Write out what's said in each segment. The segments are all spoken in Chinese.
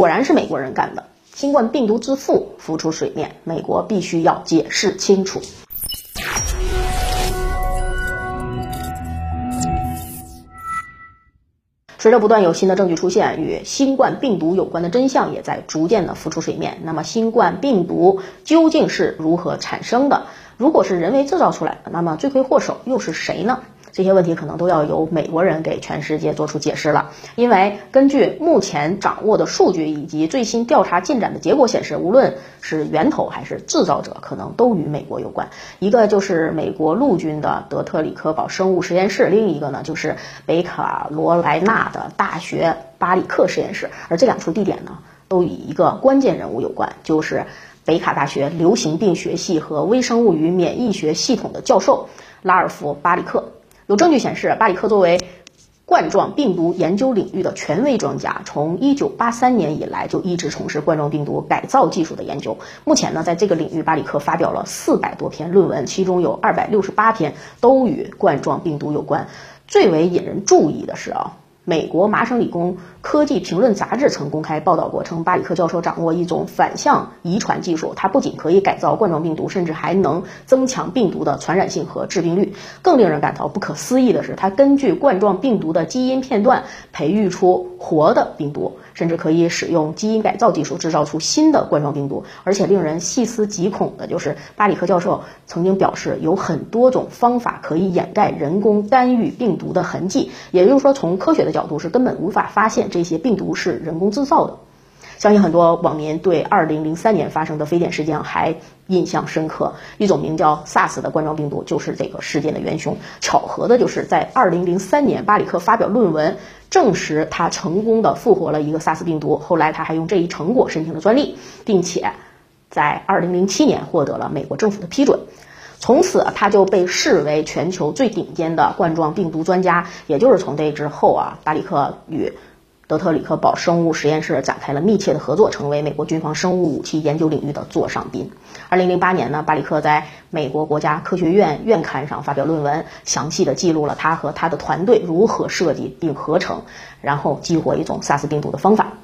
果然是美国人干的，新冠病毒之父浮出水面，美国必须要解释清楚。随着不断有新的证据出现，与新冠病毒有关的真相也在逐渐的浮出水面。那么，新冠病毒究竟是如何产生的？如果是人为制造出来的，那么罪魁祸首又是谁呢？这些问题可能都要由美国人给全世界做出解释了，因为根据目前掌握的数据以及最新调查进展的结果显示，无论是源头还是制造者，可能都与美国有关。一个就是美国陆军的德特里克堡生物实验室，另一个呢就是北卡罗来纳的大学巴里克实验室。而这两处地点呢，都与一个关键人物有关，就是北卡大学流行病学系和微生物与免疫学系统的教授拉尔夫·巴里克。有证据显示，巴里克作为冠状病毒研究领域的权威专家，从一九八三年以来就一直从事冠状病毒改造技术的研究。目前呢，在这个领域，巴里克发表了四百多篇论文，其中有二百六十八篇都与冠状病毒有关。最为引人注意的是啊。美国麻省理工科技评论杂志曾公开报道过，称巴里克教授掌握一种反向遗传技术，它不仅可以改造冠状病毒，甚至还能增强病毒的传染性和致病率。更令人感到不可思议的是，他根据冠状病毒的基因片段培育出活的病毒。甚至可以使用基因改造技术制造出新的冠状病毒，而且令人细思极恐的就是，巴里克教授曾经表示，有很多种方法可以掩盖人工干预病毒的痕迹，也就是说，从科学的角度是根本无法发现这些病毒是人工制造的。相信很多网民对2003年发生的非典事件还印象深刻，一种名叫 SARS 的冠状病毒就是这个事件的元凶。巧合的就是在2003年，巴里克发表论文证实他成功的复活了一个 SARS 病毒，后来他还用这一成果申请了专利，并且在2007年获得了美国政府的批准，从此他就被视为全球最顶尖的冠状病毒专家。也就是从这之后啊，巴里克与德特里克堡生物实验室展开了密切的合作，成为美国军方生物武器研究领域的座上宾。二零零八年呢，巴里克在美国国家科学院院刊上发表论文，详细的记录了他和他的团队如何设计并合成，然后激活一种 SARS 病毒的方法。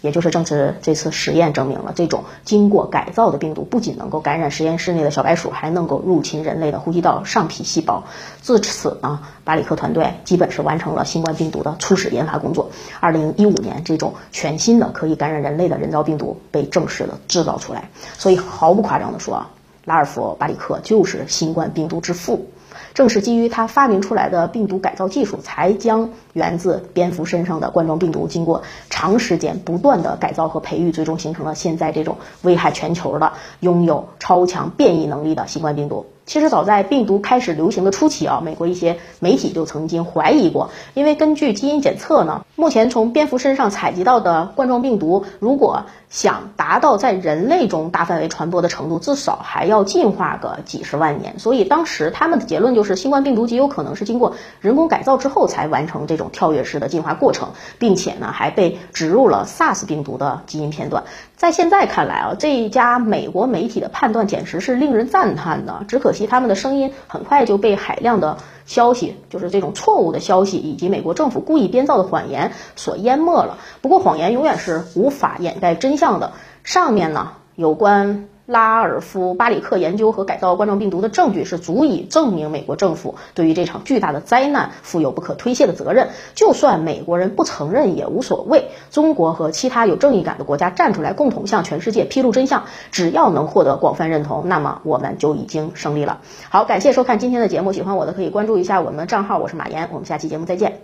也就是正是这次实验证明了，这种经过改造的病毒不仅能够感染实验室内的小白鼠，还能够入侵人类的呼吸道上皮细胞。自此呢，巴里克团队基本是完成了新冠病毒的初始研发工作。二零一五年，这种全新的可以感染人类的人造病毒被正式的制造出来。所以毫不夸张的说啊，拉尔夫·巴里克就是新冠病毒之父。正是基于他发明出来的病毒改造技术，才将源自蝙蝠身上的冠状病毒，经过长时间不断的改造和培育，最终形成了现在这种危害全球的、拥有超强变异能力的新冠病毒。其实早在病毒开始流行的初期啊，美国一些媒体就曾经怀疑过，因为根据基因检测呢，目前从蝙蝠身上采集到的冠状病毒，如果想达到在人类中大范围传播的程度，至少还要进化个几十万年。所以当时他们的结论就是，新冠病毒极有可能是经过人工改造之后才完成这种跳跃式的进化过程，并且呢还被植入了 SARS 病毒的基因片段。在现在看来啊，这一家美国媒体的判断简直是令人赞叹的。只可惜他们的声音很快就被海量的消息，就是这种错误的消息以及美国政府故意编造的谎言所淹没了。不过谎言永远是无法掩盖真相的。上面呢，有关。拉尔夫·巴里克研究和改造冠状病毒的证据是足以证明美国政府对于这场巨大的灾难负有不可推卸的责任。就算美国人不承认也无所谓。中国和其他有正义感的国家站出来，共同向全世界披露真相，只要能获得广泛认同，那么我们就已经胜利了。好，感谢收看今天的节目，喜欢我的可以关注一下我们的账号，我是马岩，我们下期节目再见。